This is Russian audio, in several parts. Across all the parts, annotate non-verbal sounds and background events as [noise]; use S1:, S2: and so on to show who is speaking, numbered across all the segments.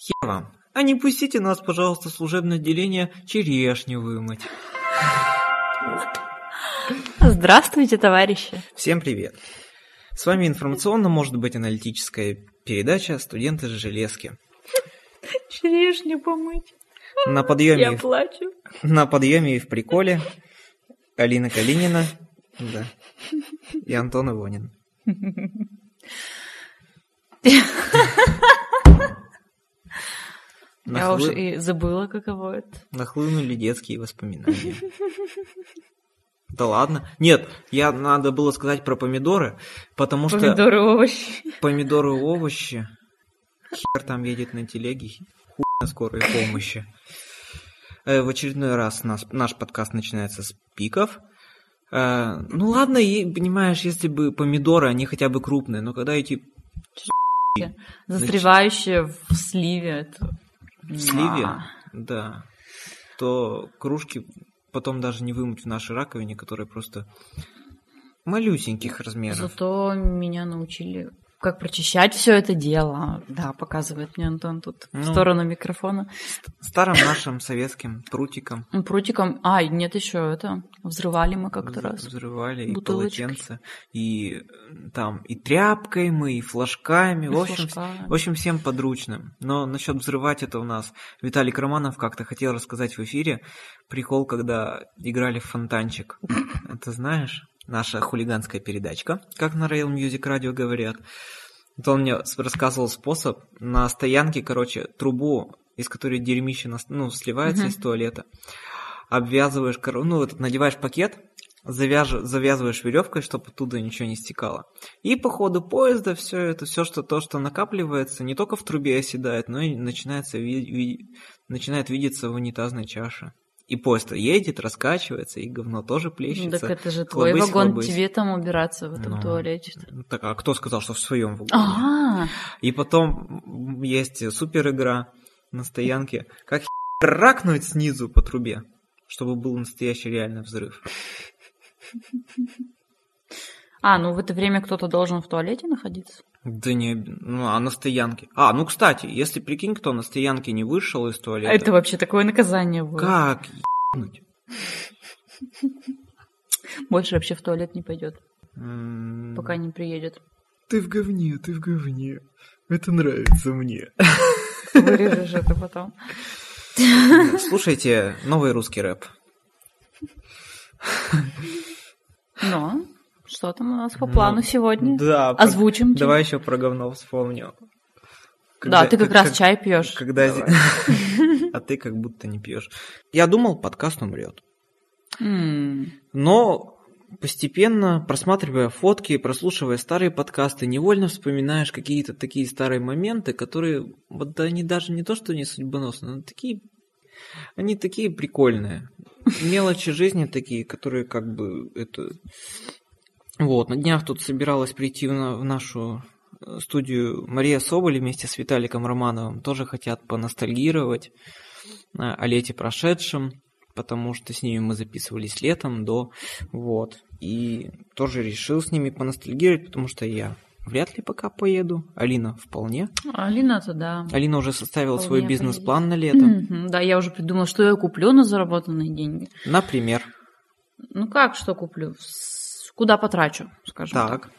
S1: Хер вам. А не пустите нас, пожалуйста, в служебное отделение черешню вымыть.
S2: Здравствуйте, товарищи.
S1: Всем привет. С вами информационно, может быть, аналитическая передача «Студенты железки».
S2: Черешню помыть.
S1: На подъеме,
S2: Я
S1: в-
S2: плачу.
S1: на подъеме и в приколе Алина Калинина да, и Антон Ивонин. [laughs]
S2: Я уже и забыла, каково это.
S1: Нахлынули детские воспоминания. Да ладно. Нет, я надо было сказать про помидоры, потому что
S2: Помидоры, овощи.
S1: помидоры и овощи. Хер там едет на телеге, хуй на скорой помощи. Э, В очередной раз нас, наш подкаст начинается с пиков. Э, Ну ладно, и, понимаешь, если бы помидоры, они хотя бы крупные, но когда эти
S2: Застревающие в сливе. Это...
S1: сливе,
S2: А.
S1: да, то кружки потом даже не вымыть в нашей раковине, которая просто малюсеньких размеров.
S2: Зато меня научили, как прочищать все это дело. Да, показывает мне Антон тут в
S1: Ну.
S2: сторону микрофона.
S1: Старым нашим советским прутиком
S2: Прутиком. А, нет, еще это. Взрывали мы как-то раз.
S1: взрывали и полотенце, и э, там и тряпкой мы, и флажками, в
S2: И
S1: общем,
S2: флажками.
S1: в общем, всем подручным. Но насчет взрывать это у нас Виталик Романов как-то хотел рассказать в эфире прикол, когда играли в фонтанчик. Это знаешь? Наша хулиганская передачка, как на Rail Music Radio говорят. Вот он мне рассказывал способ на стоянке, короче, трубу, из которой дерьмище ну, сливается
S2: Мгм.
S1: из туалета, обвязываешь, ну, вот, надеваешь пакет, завяж- завязываешь веревкой, чтобы оттуда ничего не стекало. И по ходу поезда все это, все что то, что накапливается, не только в трубе оседает, но и начинается ви- ви- начинает видеться в унитазной чаше. И поезд едет, раскачивается, и говно тоже
S2: Ну,
S1: плещется.
S2: так это же твой
S1: Хлобысь,
S2: вагон,
S1: хлобысь.
S2: тебе там убираться в этом
S1: Ну,
S2: туалете.
S1: Ну, Так, а кто сказал, что в своем вагоне?
S2: Ага.
S1: И потом есть супер игра на стоянке. Как ракнуть снизу по трубе, чтобы был настоящий реальный взрыв.
S2: А, ну в это время кто-то должен в туалете находиться?
S1: Да не, ну а на стоянке. А, ну кстати, если прикинь, кто на стоянке не вышел из туалета.
S2: Это вообще такое наказание было.
S1: Как ебнуть?
S2: Больше вообще в туалет не пойдет, пока не приедет.
S1: Ты в говне, ты в говне. Это нравится мне.
S2: Вырежешь это потом.
S1: Слушайте новый русский рэп.
S2: Но что там у нас по плану сегодня?
S1: Да, про-
S2: Озвучим.
S1: Давай еще про говно вспомню.
S2: Да, ты как раз чай пьешь.
S1: Когда... [laughs] А ты как будто не пьешь. Я думал, подкаст умрет. Но постепенно, просматривая фотки, прослушивая старые подкасты, невольно вспоминаешь какие-то такие старые моменты, которые, вот они даже не то, что не судьбоносные, но такие, они такие прикольные. Мелочи жизни такие, которые как бы это... Вот, на днях тут собиралась прийти в, на- в нашу э, студию Мария Соболь вместе с Виталиком Романовым. Тоже хотят поностальгировать э, о лете прошедшем, потому что с ними мы записывались летом до... Вот. И тоже решил с ними поностальгировать, потому что я вряд ли пока поеду. Алина вполне.
S2: Алина-то да.
S1: Алина уже составила свой
S2: Вполне
S1: бизнес-план на лето.
S2: Да, я уже придумала, что я куплю на заработанные деньги.
S1: Например.
S2: Ну как, что куплю? Куда потрачу, скажем так.
S1: Так,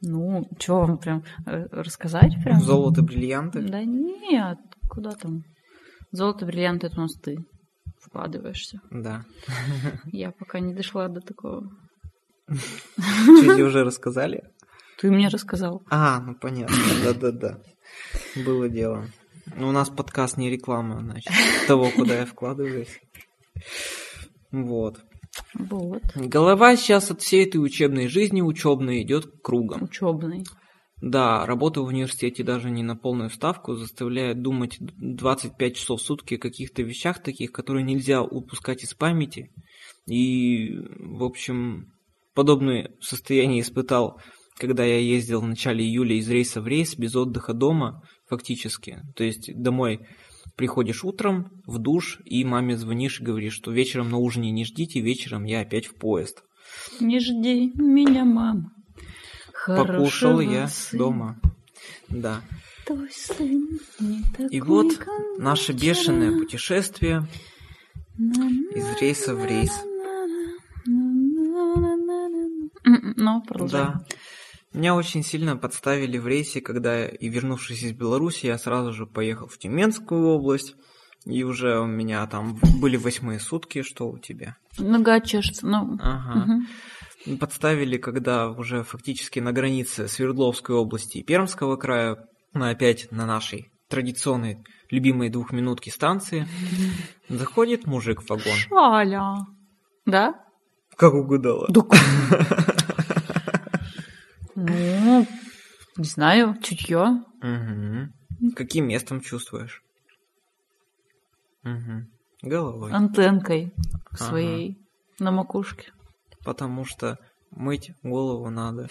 S2: Ну, что вам прям э, рассказать прям?
S1: золото, бриллианты.
S2: Да нет, куда там? Золото, бриллианты, это у нас ты вкладываешься.
S1: Да. [laughs]
S2: Я пока не дошла до такого.
S1: Чуть уже рассказали?
S2: Ты мне рассказал.
S1: А, ну понятно. Да-да-да. Было дело. Ну, у нас подкаст не реклама, значит, того, куда я вкладываюсь. Вот.
S2: Вот.
S1: Голова сейчас от всей этой учебной жизни учебной идет кругом.
S2: Учебный.
S1: Да, работа в университете даже не на полную ставку заставляет думать 25 часов в сутки о каких-то вещах таких, которые нельзя упускать из памяти. И, в общем, подобное состояние испытал, когда я ездил в начале июля из рейса в рейс без отдыха дома, фактически. То есть домой приходишь утром в душ и маме звонишь и говоришь, что вечером на ужине не ждите, вечером я опять в поезд.
S2: Не жди меня, мама.
S1: Покушал я
S2: сына.
S1: дома. Да.
S2: твой сын не
S1: И
S2: такой,
S1: вот
S2: как
S1: наше
S2: вчера.
S1: бешеное путешествие из рейса в рейс.
S2: М, Ну, продолжай.
S1: Да. Меня очень сильно подставили в рейсе, когда, и вернувшись из Беларуси, я сразу же поехал в Тюменскую область. И уже у меня там были восьмые сутки, что у тебя.
S2: Нога чешется, ну...
S1: Ага.
S2: мгм.
S1: Подставили, когда уже фактически на границе Свердловской области и Пермского края, мы опять на нашей традиционной любимой двухминутки станции, [laughs] заходит мужик в вагон.
S2: Шаля. Да?
S1: Как угадала. [laughs]
S2: Ну, не знаю, чутье.
S1: Мгм. Каким местом чувствуешь? Мгм. Головой.
S2: Антенкой
S1: Ага.
S2: своей на макушке.
S1: Потому что мыть голову надо.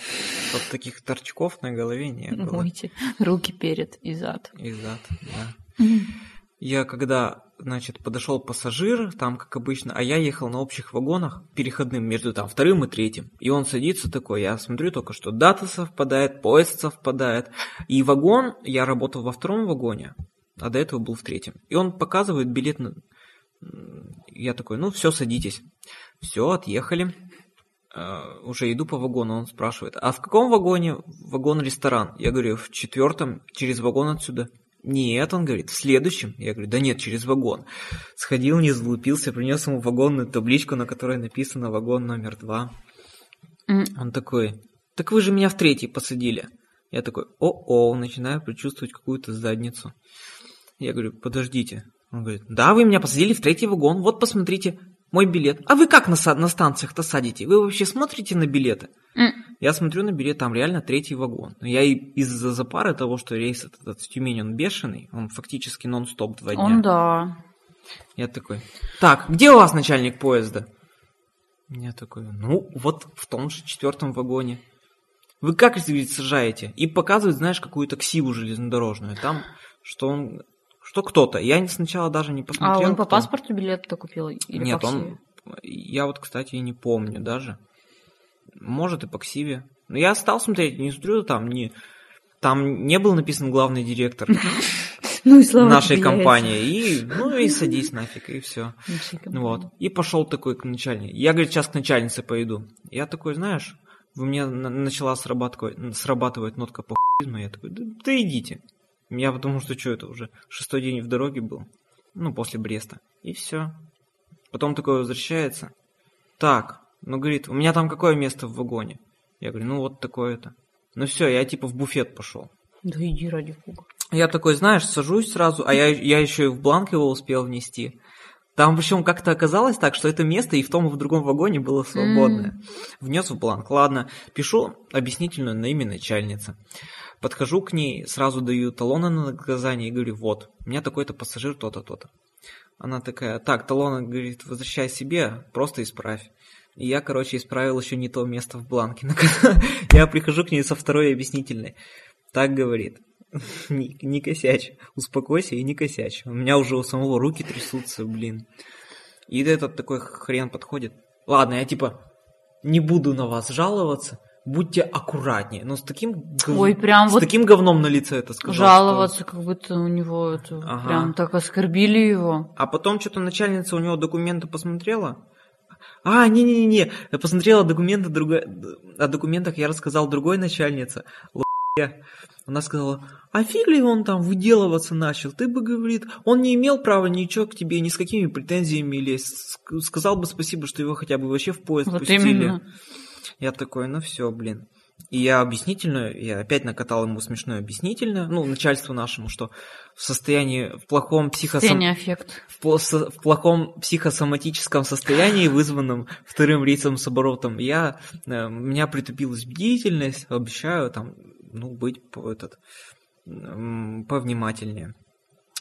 S1: Чтоб таких торчков на голове не было.
S2: Мойте руки перед и зад.
S1: И зад, да. Я когда, значит, подошел пассажир, там, как обычно, а я ехал на общих вагонах, переходным между там вторым и третьим. И он садится такой, я смотрю только, что дата совпадает, поезд совпадает. И вагон, я работал во втором вагоне, а до этого был в третьем. И он показывает билет на... Я такой, ну все, садитесь. Все, отъехали. Э, Уже иду по вагону, он спрашивает, а в каком вагоне вагон-ресторан? Я говорю, в четвертом, через вагон отсюда. Нет, он говорит, в следующем. Я говорю, да нет, через вагон. Сходил, не залупился, принес ему вагонную табличку, на которой написано вагон номер два. Он такой, так вы же меня в третий посадили. Я такой, о-о, начинаю предчувствовать какую-то задницу. Я говорю, подождите. Он говорит, да, вы меня посадили в третий вагон, вот посмотрите, мой билет. А вы как на, на станциях-то садите? Вы вообще смотрите на билеты? Я смотрю на билет, там реально третий вагон. Но я и из-за запары того, что рейс этот, этот в Тюмень, он бешеный, он фактически нон-стоп два дня.
S2: Он да.
S1: Я такой, так, где у вас начальник поезда? Я такой, ну, вот в том же четвертом вагоне. Вы как говорит, сажаете? И показывает, знаешь, какую-то ксиву железнодорожную. Там, что он, что кто-то. Я сначала даже не
S2: А
S1: посмотрел.
S2: он по
S1: кто.
S2: паспорту билет-то купил? Или
S1: Нет, он, я вот, кстати, и не помню даже. Может и по ксиве. Но я стал смотреть, не смотрю, там не, там не был написан главный директор [laughs]
S2: Ну и слава
S1: нашей компании. И, ну и садись нафиг, и все. Вот. И пошел такой к начальнице. Я, говорит, сейчас к начальнице пойду. Я такой, знаешь, у меня на- начала срабатывать, срабатывать нотка похуизма. Я такой, да, да идите. Я потому что, что это уже? Шестой день в дороге был. Ну, после Бреста. И все. Потом такой возвращается. Так, ну, говорит, у меня там какое место в вагоне? Я говорю, ну, вот такое-то. Ну, все, я типа в буфет пошел.
S2: Да иди ради бога.
S1: Я такой, знаешь, сажусь сразу, а я, я еще и в бланк его успел внести. Там причем как-то оказалось так, что это место и в том, и в другом вагоне было свободное. Внес в бланк. Ладно, пишу объяснительную на имя начальницы. Подхожу к ней, сразу даю талоны на наказание и говорю, вот, у меня такой-то пассажир то-то, то-то. Она такая, так, талоны, говорит, возвращай себе, просто исправь. И я, короче, исправил еще не то место в бланке. [laughs] Я прихожу к ней со второй объяснительной. Так говорит. [laughs] Не, не косячь. Успокойся и не косячь. У меня уже у самого руки трясутся, блин. И этот такой хрен подходит. Ладно, я типа не буду на вас жаловаться. Будьте аккуратнее. Но с таким,
S2: Ой, прям
S1: с
S2: вот
S1: таким говном на лице это сказал.
S2: жаловаться, как будто у него это
S1: Ага.
S2: прям так оскорбили его.
S1: А потом что-то начальница у него документы посмотрела. А, не-не-не, я посмотрела документы другой... О документах я рассказал другой начальнице. Она сказала, а фиг ли он там выделываться начал? Ты бы, говорит, он не имел права ничего к тебе, ни с какими претензиями лезть. Ск- Сказал бы спасибо, что его хотя бы вообще в поезд
S2: Вот
S1: пустили.
S2: именно.
S1: Я такой, ну все, блин. И я объяснительную, я опять накатал ему смешную объяснительную, ну, начальству нашему, что в состоянии, в плохом психосом... В, пло- в плохом психосоматическом состоянии, вызванном вторым рейсом с оборотом, я, э, меня притупилась бдительность, обещаю там, ну, быть по, этот, повнимательнее.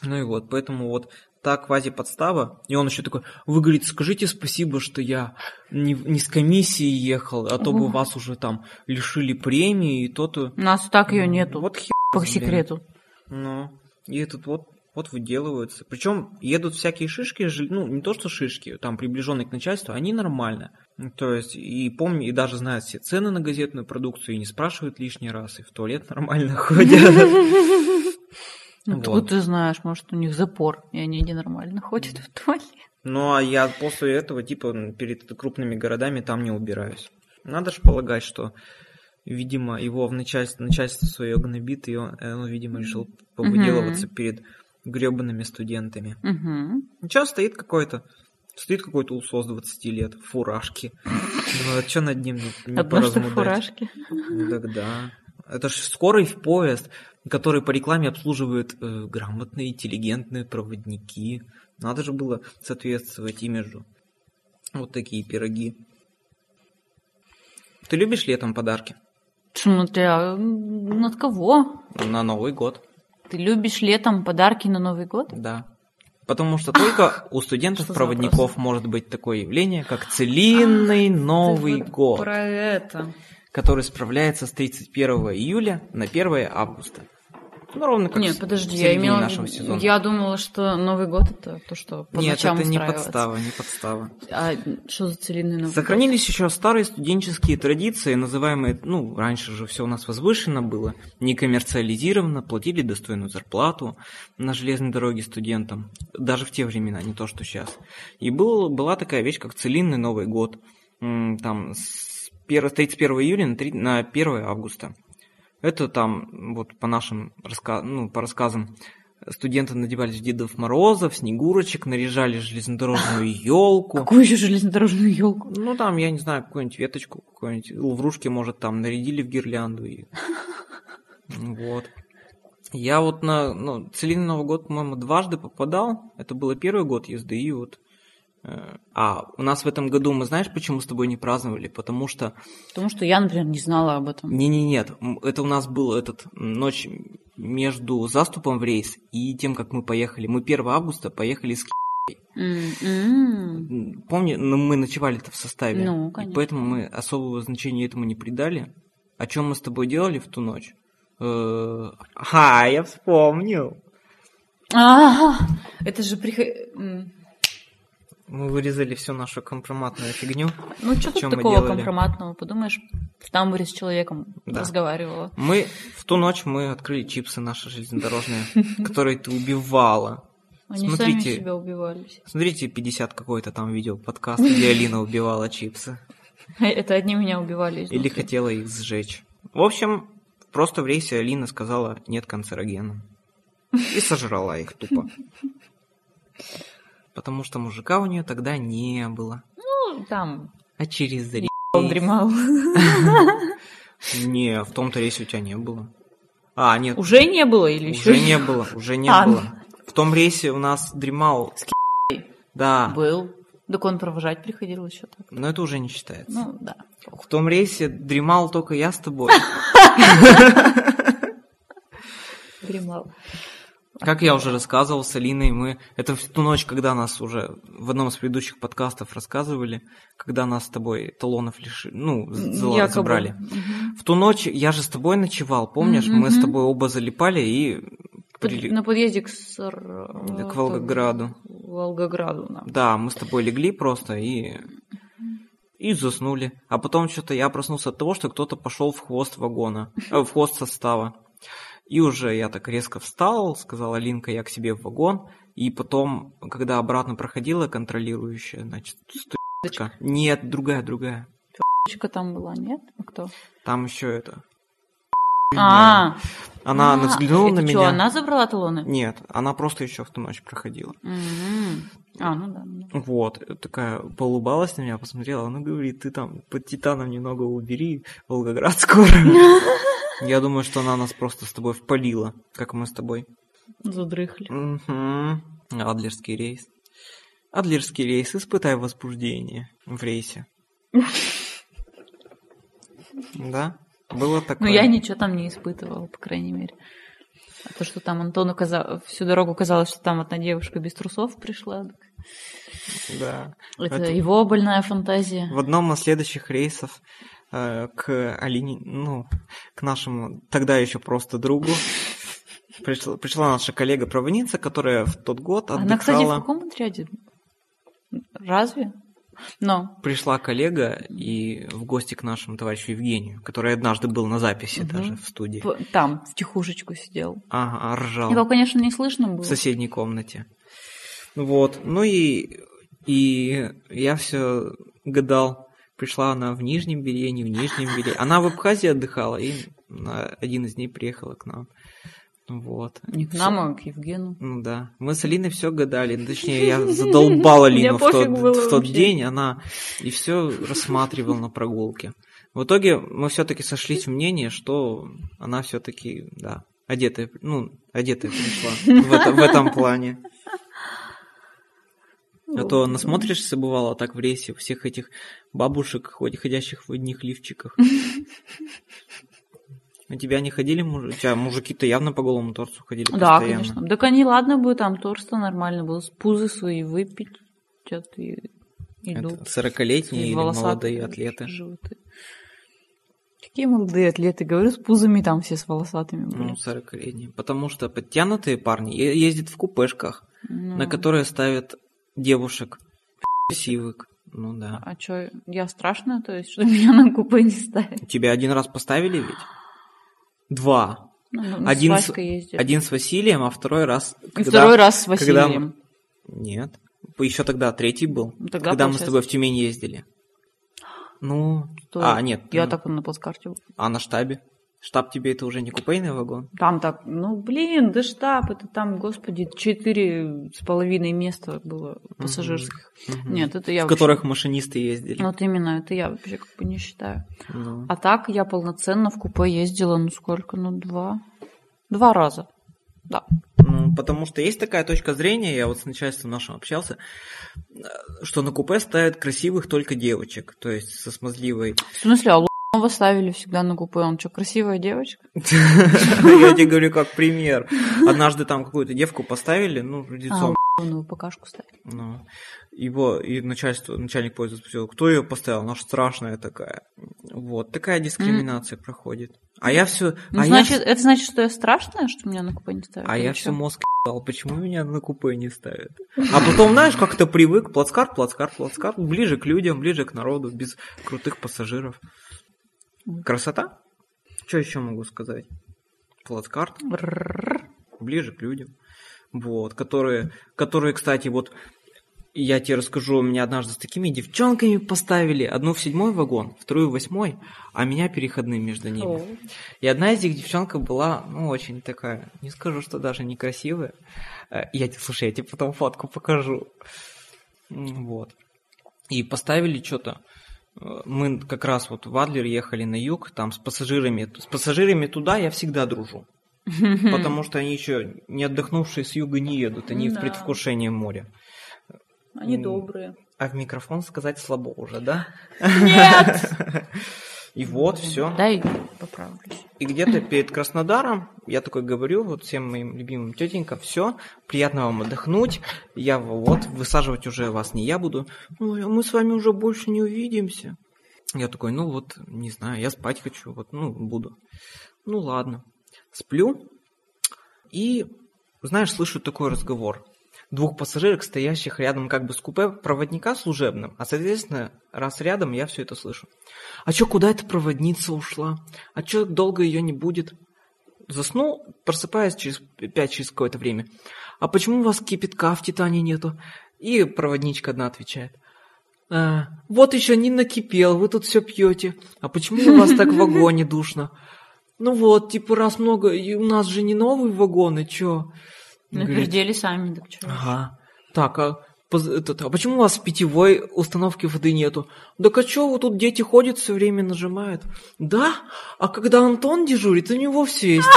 S1: Ну и вот, поэтому вот та квази-подстава, и он еще такой, вы, говорит, скажите спасибо, что я не, не с комиссии ехал, а то бы вас уже там лишили премии, и то-то...
S2: У нас так ее нету.
S1: Вот хер,
S2: по секрету.
S1: Ну, и этот вот, вот выделываются. Причем едут всякие шишки, ну, не то что шишки, там приближенные к начальству, они нормально. То есть, и помню, и даже знают все цены на газетную продукцию, и не спрашивают лишний раз, и в туалет нормально [laughs] ходят. [laughs]
S2: Ну,
S1: Вот.
S2: тут ты знаешь, может, у них запор, и они ненормально ходят в туалет.
S1: Ну, а я после этого, типа, перед крупными городами там не убираюсь. Надо же полагать, что, видимо, его в начальство, начальство свое гнобит, и он, он, видимо, решил побуделываться перед гребаными студентами.
S2: Угу.
S1: Сейчас стоит какой-то, стоит какой-то усос 20 лет в фуражке. Думаю, а что над ним не, не
S2: Одно
S1: поразмудать?
S2: фуражке.
S1: Тогда. Это же скорый в поезд, который по рекламе обслуживает э, грамотные, интеллигентные проводники. Надо же было соответствовать имиджу. Вот такие пироги. Ты любишь летом подарки?
S2: Смотря от кого?
S1: На Новый год,
S2: Ты любишь летом подарки на Новый год?
S1: да. Потому что только у
S2: Что за
S1: студентов-проводников может быть такое явление, как целинный Новый
S2: Ты вот
S1: год,
S2: Про это.
S1: который справляется с 31 июля на 1 августа. Ну, ровно как
S2: Нет, подожди, я имела в
S1: нашего сезона.
S2: Я думала, что Новый год это то, что по
S1: Нет,
S2: ночам
S1: это не подстава, не подстава.
S2: А что за целинный Новый
S1: Сохранились еще старые студенческие традиции, называемые, ну, раньше же все у нас возвышенно было, не коммерциализировано, платили достойную зарплату на железной дороге студентам, даже в те времена, не то что сейчас. И был, была такая вещь, как целинный Новый год, там, с 1 31 июля на, 3 на 1 августа. Это там, вот по нашим раска... ну, по рассказам, студенты надевались в Дедов Морозов, Снегурочек, наряжали железнодорожную [laughs] елку.
S2: Какую еще железнодорожную елку?
S1: Ну, там, я не знаю, какую-нибудь веточку, какую-нибудь лаврушки, может, там нарядили в гирлянду. И... [laughs] Вот. Я вот на ну, Целинный Новый год, по-моему, дважды попадал. Это был первый год езды, и вот... А, у нас в этом году, мы знаешь, почему с тобой не праздновали? Потому что...
S2: Потому что я, например, не знала об этом.
S1: Не-не-нет, это у нас был этот ночь между заступом в рейс и тем, как мы поехали. Мы 1 августа поехали с
S2: М-м.
S1: Помни, ну, мы ночевали-то в составе.
S2: Ну,
S1: И
S2: конечно.
S1: поэтому мы особого значения этому не придали. О чем мы с тобой делали в ту ночь? Э, [laughs] А, я вспомнил.
S2: А, это же приход...
S1: Мы вырезали всю нашу компроматную фигню.
S2: Ну, что тут такого компроматного? Подумаешь, в тамбуре с человеком
S1: Да.
S2: разговаривала.
S1: Мы в ту ночь мы открыли чипсы наши железнодорожные, [laughs] которые ты убивала.
S2: Они
S1: Смотрите.
S2: сами себя убивались.
S1: Смотрите, 50 какой-то там видео подкаст, где Алина убивала чипсы. [laughs]
S2: Это одни меня убивали.
S1: Или
S2: изнутри.
S1: хотела их сжечь. В общем, просто в рейсе Алина сказала нет канцерогенам. И сожрала их тупо. [laughs] Потому что мужика у нее тогда не было.
S2: Ну, там,
S1: А через рейс...
S2: он дремал.
S1: Не, в том-то рейсе у тебя не было. А, нет,
S2: Уже не было или еще?
S1: уже не было, уже не
S2: А,
S1: было. В том рейсе у нас дремал... Да,
S2: Был. Так он провожать приходил еще так.
S1: но это уже не считается.
S2: Ну, да.
S1: В том рейсе дремал только я с тобой. [laughs]
S2: Дремал.
S1: Как я уже рассказывал с Алиной, мы... Это в ту ночь, когда нас уже в одном из предыдущих подкастов рассказывали, когда нас с тобой талонов лишили, ну,
S2: Якобы.
S1: забрали. В ту ночь я же с тобой ночевал, помнишь? Мы с тобой оба залипали и... Прили-
S2: На подъезде к,
S1: К Волгограду.
S2: Волгограду, да.
S1: Да, мы с тобой легли просто и... И заснули. А потом что-то я проснулся от того, что кто-то пошел в хвост вагона, э, в хвост состава. И уже я так резко встал, сказала Линка, я к себе в вагон. И потом, когда обратно проходила контролирующая, значит, студентка. Нет, другая, другая.
S2: Дочка там была, нет? А кто?
S1: Там еще это.
S2: А,
S1: Она
S2: а,
S1: взглянула на
S2: что,
S1: меня.
S2: она забрала талоны?
S1: Нет, она просто еще в ту ночь проходила.
S2: М. А, ну да. ну да.
S1: Вот, такая поулыбалась на меня, посмотрела, она говорит, ты там под Титаном немного убери, Волгоград скоро. [laughs] Я думаю, что она нас просто с тобой впалила, как мы с тобой.
S2: Задрыхли.
S1: Мгм. Адлерский рейс. Адлерский рейс, испытай возбуждение в рейсе. Да? Было такое.
S2: Ну, я ничего там не испытывала, по крайней мере. А то, что там Антону каза- всю дорогу казалось, что там одна девушка без трусов пришла. так
S1: Да.
S2: Это,
S1: Это-
S2: его больная фантазия.
S1: В одном из следующих рейсов к Алине, ну, к нашему тогда еще просто другу, пришла, пришла наша коллега-проводница, которая в тот год отдыхала.
S2: Она, кстати, в каком отряде? Разве? Но.
S1: Пришла коллега и в гости к нашему товарищу Евгению, который однажды был на записи
S2: Мгм.
S1: даже в студии.
S2: Там, в тихушечку сидел.
S1: Ага, ржал.
S2: Его, конечно, не слышно было.
S1: в соседней комнате. Вот. Ну и, и я все гадал. Пришла она в Нижнем Белье, не в Нижнем Белье. Она в Абхазии отдыхала, и один из дней приехала к нам. Вот.
S2: Не к нам, а к Евгену.
S1: Ну да. Мы с Алиной все гадали. Ну, Точнее, я [laughs] задолбал Алину в тот, в тот день. Она и все рассматривала на прогулке. В итоге мы все-таки сошлись в мнении, что она все-таки, да, одетая, ну, одетая пришла в, это- в этом плане. [laughs] А то насмотришься, бывало, так в рейсе, всех этих бабушек, ходящих в одних лифчиках. У [laughs] тебя не ходили мужики? У тебя мужики-то явно по голому торцу ходили
S2: Да,
S1: постоянно.
S2: конечно. Так они, ладно бы, там торс-то нормально был, с пузы свои выпить, что-то и идут.
S1: Это 40-летние
S2: И
S1: или молодые атлеты?
S2: животы. Какие молодые атлеты? Говорю, с пузами там все с волосатыми были.
S1: Ну, 40-летние. Потому что подтянутые парни ездят в купешках,
S2: Ну,
S1: на которые ставят девушек красивых. Ну да.
S2: А что, я страшная, то есть, что [laughs] меня на купе не ставят?
S1: Тебя один раз поставили ведь? Два.
S2: Ну, мы
S1: Один
S2: с ездили.
S1: Один с Василием, а второй раз...
S2: И второй раз с
S1: когда
S2: Василием.
S1: мы- Нет. Еще тогда третий был.
S2: Ну, тогда,
S1: когда мы с тобой в Тюмень ездили. Ну,
S2: то
S1: а, нет.
S2: Я
S1: ну,
S2: так на плацкарте. был.
S1: А на штабе? Штаб тебе это уже не купейный вагон?
S2: Там так, ну блин, да штаб, это там, господи, четыре с половиной места было пассажирских.
S1: Мгм.
S2: Нет, это я
S1: В
S2: вообще-
S1: которых машинисты ездили.
S2: Вот именно, это я вообще как бы не считаю.
S1: Ну.
S2: А так я полноценно в купе ездила, ну сколько, ну два. Два раза. Да.
S1: Ну, потому что есть такая точка зрения, я вот с начальством нашим общался, э, что на купе ставят красивых только девочек, то есть со смазливой.
S2: В смысле, а Лунова ставили всегда на купе. Он что, красивая девочка? [laughs]
S1: Я тебе говорю как пример. Однажды там какую-то девку поставили, ну, лицом.
S2: А, Лунова покашку ставили.
S1: Ну, его и начальство, начальник поезда спросил, кто ее поставил? Она ж страшная такая. Вот, такая дискриминация проходит. А я все...
S2: Ну,
S1: а
S2: значит,
S1: я,
S2: это значит, что я страшная, что меня на купе не ставят?
S1: а я все мозг ебал, почему меня на купе не ставят? А потом, знаешь, как-то привык, плацкарт, плацкарт, плацкарт, ближе к людям, ближе к народу, без крутых пассажиров. Красота? Что еще могу сказать? Плацкарт, ближе к людям. Вот, которые, которые, кстати, вот я тебе расскажу, меня однажды с такими девчонками поставили. Одну в седьмой вагон, вторую в восьмой, а меня переходным между ними.
S2: О.
S1: И одна из них девчонка была, ну, очень такая, не скажу, что даже некрасивая. Э, Я тебе, слушай, я тебе потом фотку покажу. Вот. И поставили что-то. Мы как раз вот в Адлер ехали на юг, там с пассажирами. С пассажирами туда я всегда дружу. [laughs] Потому что они еще не отдохнувшие с юга не едут, они в
S2: Да.
S1: предвкушении моря.
S2: Они добрые.
S1: А в микрофон сказать слабо уже, да?
S2: Нет! [laughs]
S1: И вот, все.
S2: Дай поправлюсь.
S1: И где-то перед Краснодаром я такой говорю вот всем моим любимым тетенькам, все, приятно вам отдохнуть, я вот, высаживать уже вас не я буду, «Ой, а мы с вами уже больше не увидимся. Я такой, ну вот, не знаю, я спать хочу, вот, ну, буду. Ну ладно. Сплю, и, знаешь, слышу такой разговор. Двух пассажирок, стоящих рядом как бы с купе проводника служебным, а, соответственно, раз рядом, я все это слышу. А чё, куда эта проводница ушла? А чё, долго ее не будет? Заснул, просыпаясь через пять через какое-то время. А почему у вас кипятка в Титане нету? И проводничка одна отвечает. «А, вот еще не накипел, вы тут все пьете. А почему у вас так в вагоне душно? Ну вот, типа раз много, и у нас же не новые вагоны, чё?
S2: Напердели сами, так что?
S1: Ага. Так, а, этот, а почему у вас питьевой установке воды нету? Да а чё, вот тут дети ходят, все время нажимают. Да? А когда Антон дежурит, у него все есть.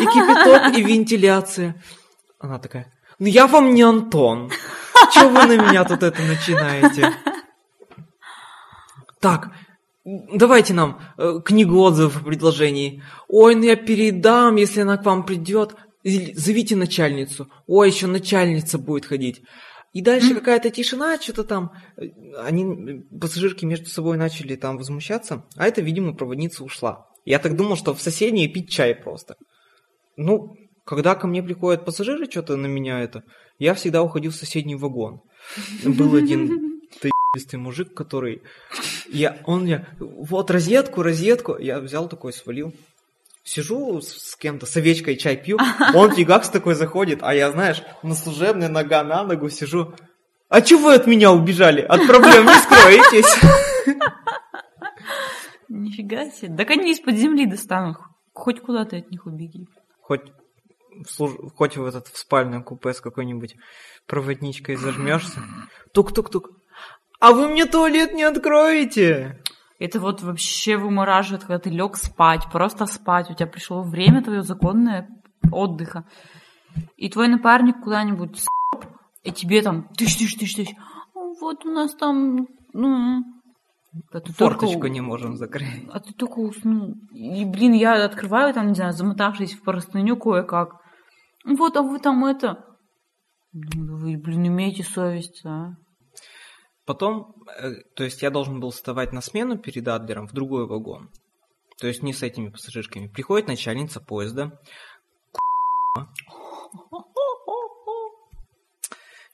S1: И кипяток, и вентиляция. Она такая, ну я вам не Антон. Чё вы на меня тут это начинаете? Так, давайте нам э, книгу отзывов и предложений. Ой, ну я передам, если она к вам придет. Зовите начальницу. Ой, еще начальница будет ходить. И дальше какая-то тишина, что-то там. э, Они, э, пассажирки между собой начали там возмущаться, а это, видимо, проводница ушла. Я так думал, что в соседней пить чай просто. Ну, когда ко мне приходят пассажиры, что-то на меня это, я всегда уходил в соседний вагон. Был один [laughs] ебистый мужик, который... Я, он мне... Вот розетку, розетку. Я взял такой, свалил. Сижу с, кем-то, с овечкой чай пью. Он фигакс такой заходит, а я, знаешь, на служебной нога на ногу сижу. А чего вы от меня убежали? От проблем не скроетесь. [laughs]
S2: Нифига себе. Так они из-под земли достанут. Хоть куда ты от них убеги.
S1: Хоть в, служ- хоть в этот в спальном купе с какой-нибудь проводничкой зажмешься. Тук-тук-тук. А вы мне туалет не откроете?
S2: Это вот вообще вымораживает, когда ты лег спать, просто спать. У тебя пришло время твое законное отдыха. И твой напарник куда-нибудь с***, и тебе там тыщ тыщ тыщ тыщ. Вот у нас там, ну, а ты только
S1: Форточку
S2: у-
S1: не можем закрыть.
S2: А ты только уснул. И, блин, я открываю там, не знаю, замотавшись в простыню кое-как. Вот, а вы там это... Вы, блин, имеете совесть, а?
S1: Потом, э, то есть я должен был вставать на смену перед Адлером в другой вагон. То есть не с этими пассажирками. Приходит начальница поезда.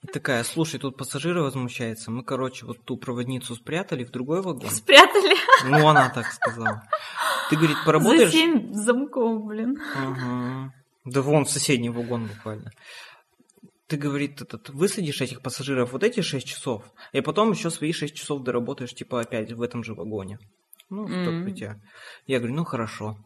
S1: И такая, слушай, тут пассажиры возмущаются. Мы, короче, вот ту проводницу спрятали в другой вагон.
S2: Спрятали
S1: Ну, она так сказала. Ты, говорит,
S2: за
S1: поработаешь?
S2: семь замков, блин.
S1: Ага. Да вон в соседний вагон буквально. Ты, говорит, этот, высадишь этих пассажиров вот эти 6 часов, и потом еще свои 6 часов доработаешь, типа, опять в этом же вагоне. Ну, в прикрытие. Я говорю, ну, хорошо.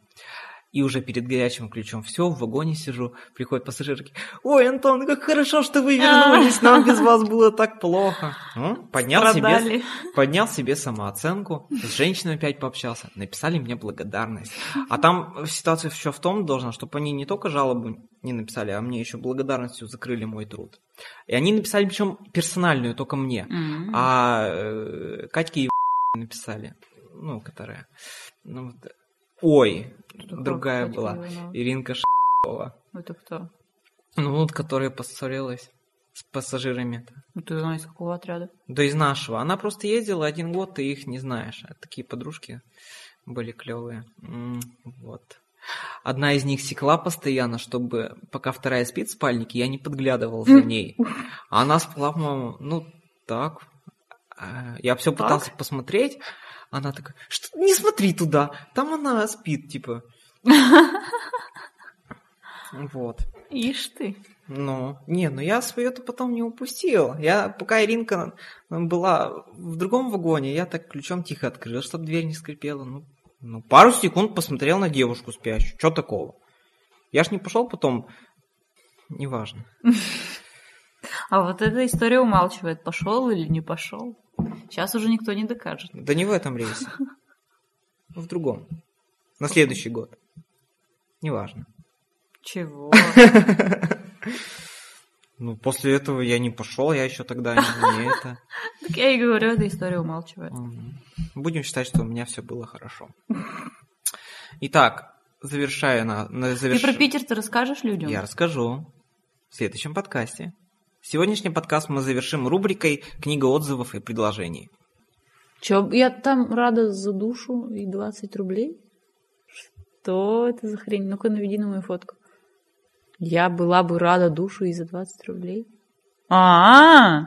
S1: И уже перед горячим ключом все, в вагоне сижу, приходят пассажирки. Ой, Антон, как хорошо, что вы вернулись, нам без вас было так плохо. Ну, поднял себе, поднял себе самооценку, с женщиной опять пообщался, написали мне благодарность. А там ситуация еще в том должна, чтобы они не только жалобу не написали, а мне еще благодарностью закрыли мой труд. И они написали, причем персональную, только мне. А э, Катьке и [laughs] написали, ну, которая... Ну, вот, ой,
S2: Кто
S1: другая была? Иринка Шова.
S2: Это кто?
S1: Ну, вот, которая поссорилась с пассажирами.
S2: Ну, ты она из какого отряда?
S1: Да из нашего. Она просто ездила один год, ты их не знаешь. А Такие подружки были клевые. Вот. Одна из них секла постоянно, чтобы пока вторая спит в спальнике, я не подглядывал за [laughs] ней. А она спала, по-моему, ну, так. А, Я все пытался посмотреть. Она такая, что не смотри туда, там она спит, типа. Вот.
S2: Ишь ты.
S1: Ну, не, ну я свое-то потом не упустил. Я, пока Иринка была в другом вагоне, я так ключом тихо открыл, чтобы дверь не скрипела. Ну, ну, пару секунд посмотрел на девушку спящую. Что такого? Я ж не пошел потом... Неважно.
S2: А вот эта история умалчивает, пошел или не пошел. Сейчас уже никто не докажет.
S1: Да не в этом рейсе. В другом. На следующий год. Неважно.
S2: Чего? [laughs]
S1: Ну, после этого я не пошел, я еще тогда не, это. [laughs]
S2: Так я и говорю, эта история умалчивает.
S1: Будем считать, что у меня все было хорошо. Итак, завершая на, на
S2: Ты
S1: заверш-
S2: про Питер ты расскажешь людям?
S1: Я расскажу в следующем подкасте. Сегодняшний подкаст мы завершим рубрикой «Книга отзывов и предложений».
S2: Чё, я там рада за душу и 20 рублей? Что это за хрень? Ну-ка, наведи на мою фотку. Я была бы рада душу и за 20 рублей. А,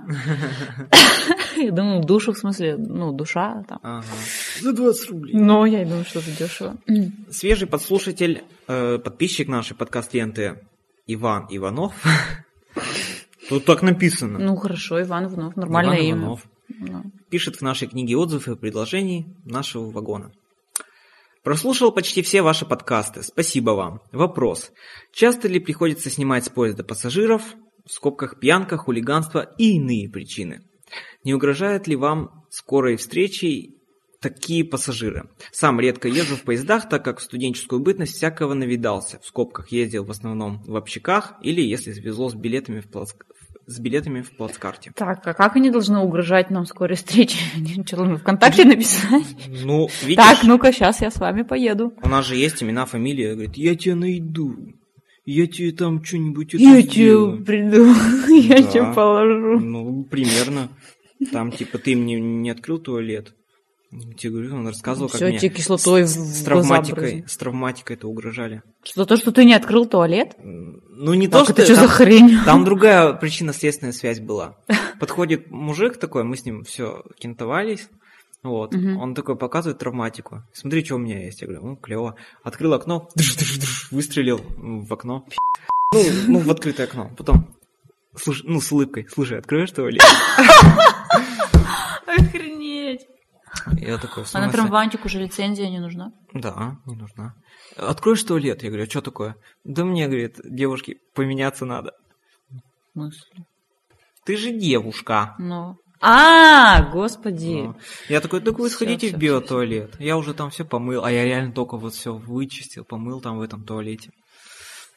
S2: я думаю, душу в смысле, ну, душа там.
S1: Ага. За 20 рублей.
S2: Но я и думаю, что это дешево.
S1: Свежий подслушатель, э, подписчик нашей подкаст-ленты Иван Иванов. Тут так написано.
S2: Ну, хорошо, Иван Иванов, нормальное
S1: Иван
S2: имя.
S1: Иванов.
S2: Ну.
S1: пишет в нашей книге отзывов и предложений нашего вагона. Прослушал почти все ваши подкасты. Спасибо вам. Вопрос. Часто ли приходится снимать с поезда пассажиров, в скобках пьянка, хулиганство и иные причины? Не угрожает ли вам скорой встречей такие пассажиры? Сам редко езжу в поездах, так как в студенческую бытность всякого навидался. В скобках ездил в основном в общаках или, если свезло, с билетами в, плацк- с билетами в плацкарте.
S2: Так, а как они должны угрожать нам скорой встрече? [laughs] Что, должны ВКонтакте написать?
S1: Ну, видишь...
S2: Так, ну-ка, сейчас я с вами поеду.
S1: У нас же есть имена, фамилия. Говорит, я тебя найду. Я тебе там что-нибудь
S2: Я
S1: сделаю».
S2: тебе приду, [laughs] я
S1: Да.
S2: тебе положу.
S1: Ну, примерно. Там, типа, ты мне не открыл туалет. Тебе говорю, он рассказывал, как мне
S2: тебе кислотой в,
S1: с,
S2: в
S1: с травматикой, с травматикой это угрожали.
S2: Что, то, что ты не открыл туалет?
S1: Ну, не
S2: Так
S1: то,
S2: это
S1: что...
S2: что за
S1: там-
S2: хрень?
S1: Там другая причинно-следственная связь была. Подходит мужик такой, мы с ним все кентовались. Вот.
S2: Мгм.
S1: Он такой показывает травматику. Смотри, что у меня есть. Я говорю, ну, клево. Открыл окно, выстрелил в окно. Ну, ну, в открытое окно. Потом, слушай, ну, с улыбкой. Слушай, откроешь туалет?
S2: Охренеть.
S1: Я такой,
S2: А на травматику уже лицензия не нужна?
S1: Да, не нужна. Откроешь туалет? Я говорю, а что такое? Да мне, говорит, девушке поменяться надо.
S2: В смысле?
S1: Ты же девушка.
S2: Ну. А, господи.
S1: Ну, Я такой, так вы сходите в биотуалет. Я уже там все помыл, а я реально только вот все вычистил, помыл там в этом туалете.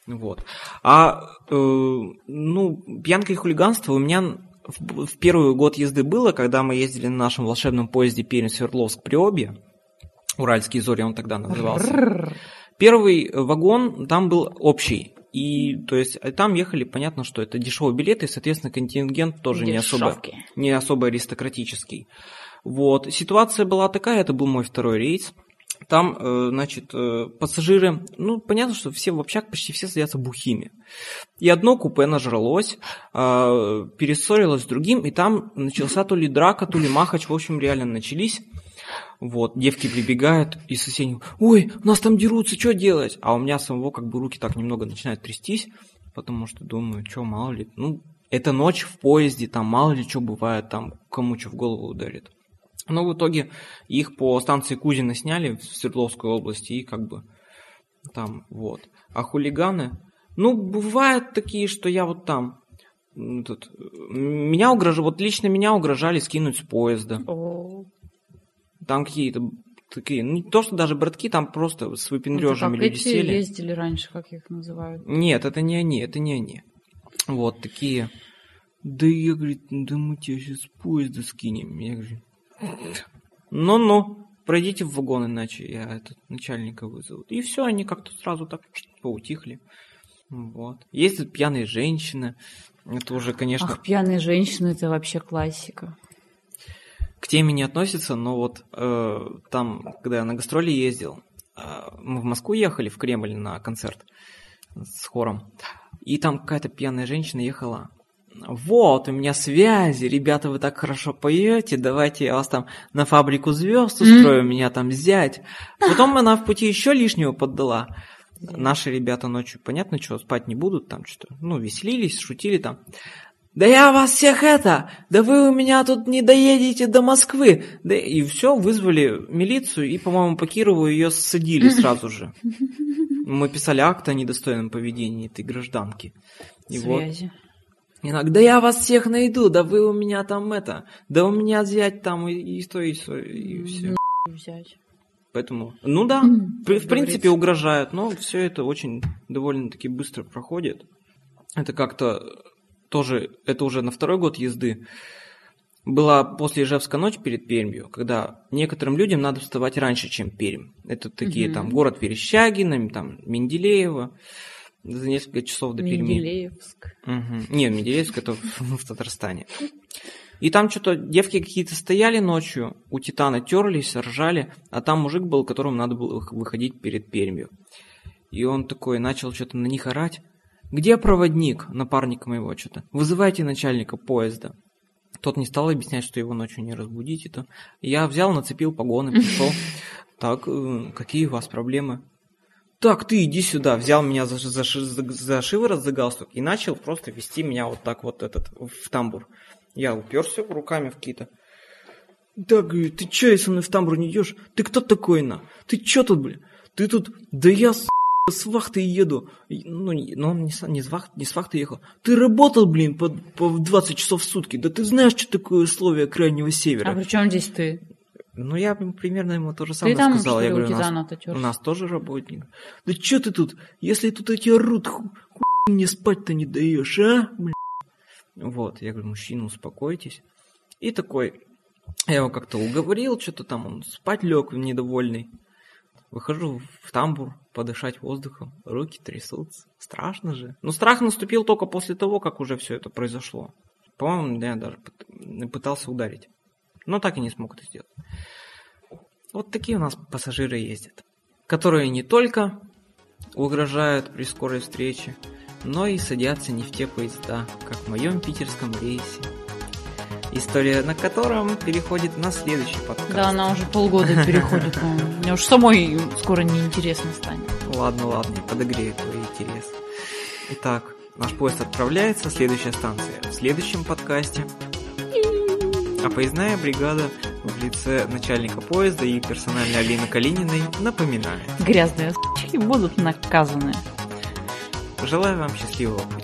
S1: Вот. А, э, ну, пьянка и хулиганство у меня в, в первый год езды было, когда мы ездили на нашем волшебном поезде Пермь-Свердловск-Приобье. Уральские зори он тогда назывался. Первый вагон там был общий. И, то есть, э, там ехали, понятно, что это дешевые билеты, и, соответственно, контингент тоже не особо не особо аристократический. Вот. Ситуация была такая, это был мой второй рейс. Там, э, значит, э, пассажиры, ну, понятно, что все в общак почти все садятся бухими. И одно купе нажралось, э, перессорилось с другим, и там начался то ли драка, то ли махач, в общем, реально начались. Вот, девки прибегают и соседним, ой, нас там дерутся, что делать? А у меня самого как бы руки так немного начинают трястись, потому что думаю, что, мало ли, ну, это ночь в поезде, там мало ли что бывает, там кому что в голову ударит. Но в итоге их по станции Кузина сняли в Свердловской области и как бы там вот. А хулиганы, ну, бывают такие, что я вот там, м, тут, э, меня угрожали, вот лично меня угрожали скинуть с поезда.
S2: О,
S1: Там какие-то такие, ну, не то, что даже братки, там просто с
S2: это
S1: выпендрежами
S2: как
S1: люди
S2: эти
S1: сели.
S2: ездили раньше, как их называют.
S1: Нет, это не они, это не они. Вот такие. Да я, говорит, да мы тебя сейчас с поезда скинем. Я говорю, ну-ну, пройдите в вагон, иначе я этот начальника вызову. И все, они как-то сразу так поутихли. Вот. Есть тут пьяные женщины. Это уже, конечно,
S2: Ах, пьяные женщины, это вообще классика.
S1: к теме не относится, но вот э, там, когда я на гастроли ездил, э, мы в Москву ехали, в Кремль на концерт с хором, и там какая-то пьяная женщина ехала. Вот, у меня связи, ребята, вы так хорошо поете, давайте я вас там на фабрику звезд устрою, меня там взять. Потом она в пути еще лишнего поддала. Наши ребята ночью, понятно, что, спать не будут, там что-то, ну, веселились, шутили там. Да я вас всех это, да вы у меня тут не доедете до Москвы. Да и все, вызвали милицию, и, по-моему, по Кирову ее ссадили сразу же. Мы писали акт о недостойном поведении этой гражданки. И вот,
S2: Связи.
S1: Иногда я вас всех найду, да вы у меня там это, да у меня взять там и, и то, и все, и все.
S2: Взять.
S1: Поэтому, ну да,
S2: М,
S1: при-
S2: как
S1: в принципе угрожают, но все это очень довольно-таки быстро проходит. Это как-то тоже, это уже на второй год езды. Была после Ижевска ночь перед Пермью, когда некоторым людям надо вставать раньше, чем Пермь. Это такие
S2: Мгм.
S1: там город Верещагино, там Менделеево, за несколько часов до Перми.
S2: Менделеевск.
S1: Мгм. Не, Менделеевск это в, [laughs] в Татарстане. И там что-то девки какие-то стояли ночью, у Титана терлись, ржали, а там мужик был, которому надо было вых- выходить перед Пермью. И он такой начал что-то на них орать. Где проводник, напарник моего что-то? Вызывайте начальника поезда. Тот не стал объяснять, что его ночью не разбудить. Это. Я взял, нацепил погоны, пришел. [laughs] Так, э, какие у вас проблемы? Так, ты иди сюда. Взял меня за, за, за, за шиворот, за галстук и начал просто вести меня вот так вот этот в тамбур. Я уперся руками в какие-то. Так, говорю, ты чё, если мной в тамбур не идешь? Ты кто такой, на? Ты чё тут, блин? Ты тут... Да я, с, с вахты еду. Ну, но он не не, с вахты, не с вахты ехал. Ты работал, блин, по, по 20 часов в сутки. Да ты знаешь, что такое условия Крайнего Севера.
S2: А при чем здесь ты?
S1: Ну, я примерно ему то же самое
S2: Ты там,
S1: сказал.
S2: что
S1: Я говорю,
S2: у
S1: нас, у нас тоже работник. Да чё ты тут? Если тут эти орут, ху, ху- мне спать-то не даешь, а? Бля. Вот, я говорю, мужчина, успокойтесь. И такой, я его как-то уговорил, что-то там он спать лег недовольный. Выхожу в тамбур, подышать воздухом, руки трясутся. Страшно же. Но страх наступил только после того, как уже все это произошло. По-моему, я даже пыт- пытался ударить. Но так и не смог это сделать. Вот такие у нас пассажиры ездят, которые не только угрожают при скорой встрече, но и садятся не в те поезда, как в моем питерском рейсе. История на котором переходит на следующий подкаст.
S2: Да, она уже полгода переходит. Мне уж самой скоро неинтересно станет.
S1: Ладно, ладно, подогрею твой интерес. Итак, наш поезд отправляется, следующая станция в следующем подкасте. А поездная бригада в лице начальника поезда и персональной Алины Калининой напоминает.
S2: Грязные с***ки будут наказаны.
S1: Желаю вам счастливого пути.